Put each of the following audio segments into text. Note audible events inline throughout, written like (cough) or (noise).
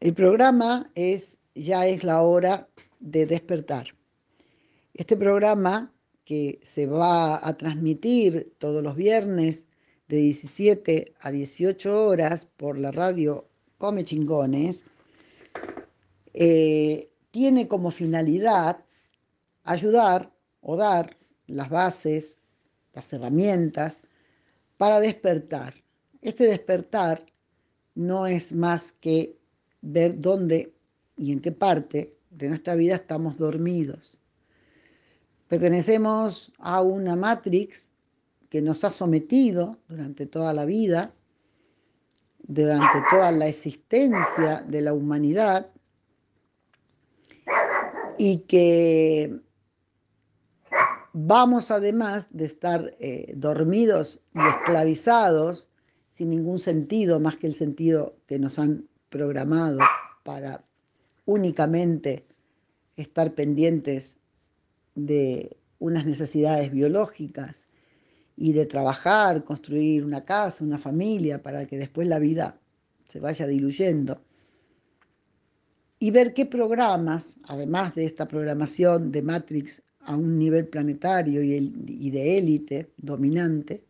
El programa es Ya es la hora de despertar. Este programa que se va a transmitir todos los viernes de 17 a 18 horas por la radio Come Chingones, eh, tiene como finalidad ayudar o dar las bases, las herramientas para despertar. Este despertar no es más que ver dónde y en qué parte de nuestra vida estamos dormidos. Pertenecemos a una matrix que nos ha sometido durante toda la vida, durante toda la existencia de la humanidad, y que vamos además de estar eh, dormidos y esclavizados sin ningún sentido más que el sentido que nos han programado para únicamente estar pendientes de unas necesidades biológicas y de trabajar, construir una casa, una familia, para que después la vida se vaya diluyendo. Y ver qué programas, además de esta programación de Matrix a un nivel planetario y, de élite dominante,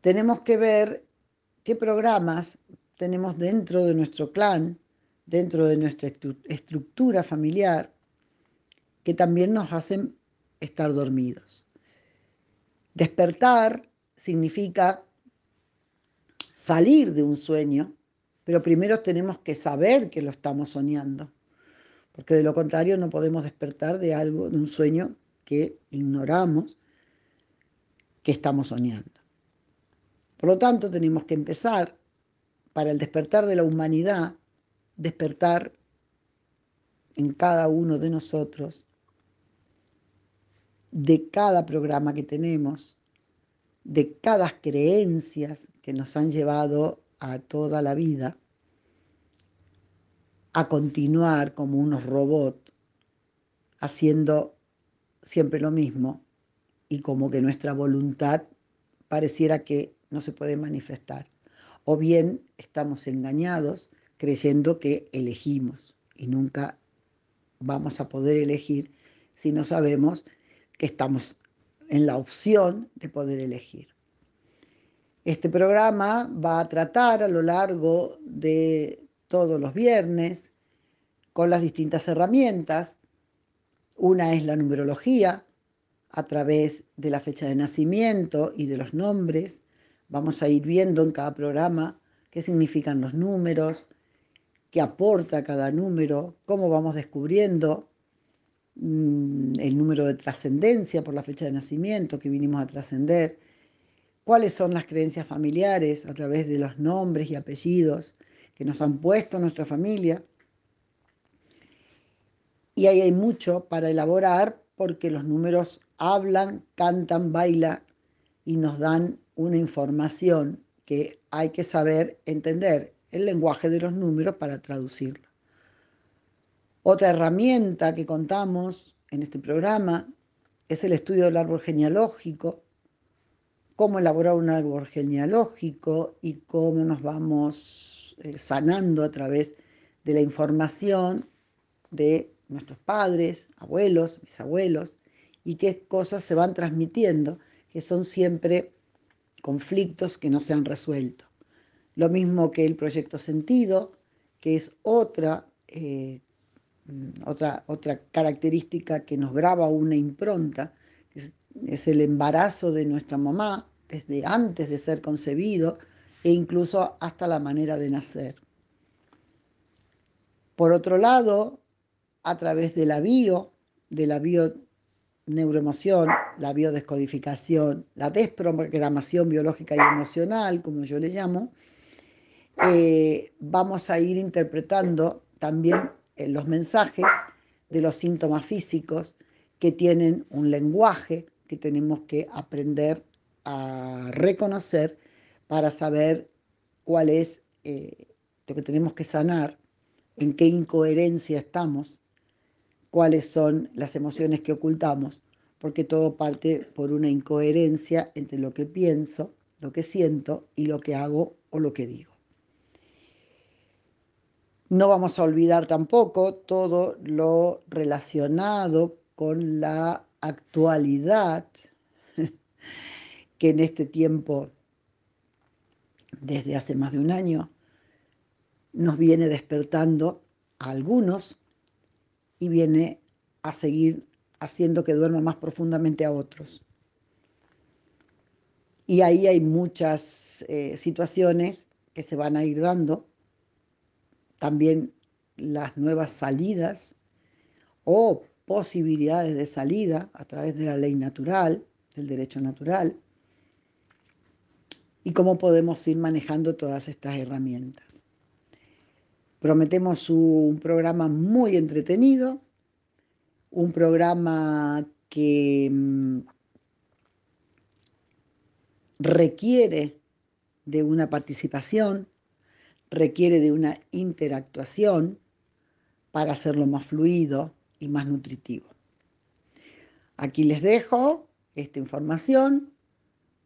tenemos que ver qué programas tenemos dentro de nuestro clan, dentro de nuestra estructura familiar, que también nos hacen estar dormidos. Despertar significa salir de un sueño, pero primero tenemos que saber que lo estamos soñando, porque de lo contrario no podemos despertar de algo, de un sueño que ignoramos que estamos soñando. Por lo tanto, tenemos que empezar para el despertar de la humanidad, despertar en cada uno de nosotros, de cada programa que tenemos, de cada creencias que nos han llevado a toda la vida, a continuar como unos robots, haciendo siempre lo mismo y como que nuestra voluntad pareciera que no se puede manifestar o bien estamos engañados creyendo que elegimos y nunca vamos a poder elegir si no sabemos que estamos en la opción de poder elegir. Este programa va a tratar a lo largo de todos los viernes con las distintas herramientas. Una es la numerología a través de la fecha de nacimiento y de los nombres. Vamos a ir viendo en cada programa qué significan los números, qué aporta cada número, cómo vamos descubriendo mm, el número de trascendencia por la fecha de nacimiento que vinimos a trascender, cuáles son las creencias familiares a través de los nombres y apellidos que nos han puesto nuestra familia. Y ahí hay mucho para elaborar porque los números hablan, cantan, bailan y nos dan una información que hay que saber entender el lenguaje de los números para traducirlo. Otra herramienta que contamos en este programa es el estudio del árbol genealógico, cómo elaborar un árbol genealógico y cómo nos vamos eh, sanando a través de la información de nuestros padres, abuelos, bisabuelos, y qué cosas se van transmitiendo, que son siempre conflictos que no se han resuelto. Lo mismo que el proyecto Sentido, que es otra, eh, otra, otra característica que nos graba una impronta, es, el embarazo de nuestra mamá desde antes de ser concebido e incluso hasta la manera de nacer. Por otro lado, a través de la bio, de la neuroemoción, la biodescodificación, la desprogramación biológica y emocional, como yo le llamo, eh, vamos a ir interpretando también eh, los mensajes de los síntomas físicos que tienen un lenguaje que tenemos que aprender a reconocer para saber cuál es eh, lo que tenemos que sanar, en qué incoherencia estamos cuáles son las emociones que ocultamos, porque todo parte por una incoherencia entre lo que pienso, lo que siento y lo que hago o lo que digo. No vamos a olvidar tampoco todo lo relacionado con la actualidad (laughs) que en este tiempo, desde hace más de un año, nos viene despertando a algunos y viene a seguir haciendo que duerma más profundamente a otros. Y ahí hay muchas eh, situaciones que se van a ir dando, también las nuevas salidas o posibilidades de salida a través de la ley natural, del derecho natural, y cómo podemos ir manejando todas estas herramientas. Prometemos un programa muy entretenido, un programa que mm, requiere de una participación, requiere de una interactuación para hacerlo más fluido y más nutritivo. Aquí les dejo esta información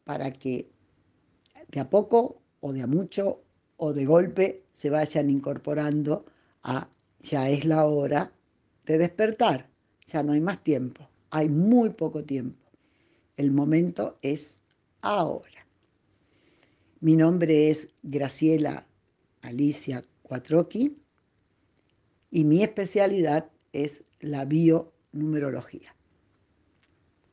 para que de a poco o de a mucho o de golpe se vayan incorporando a ya es la hora de despertar, ya no hay más tiempo, hay muy poco tiempo. El momento es ahora. Mi nombre es Graciela Alicia Cuatroqui y mi especialidad es la bionumerología.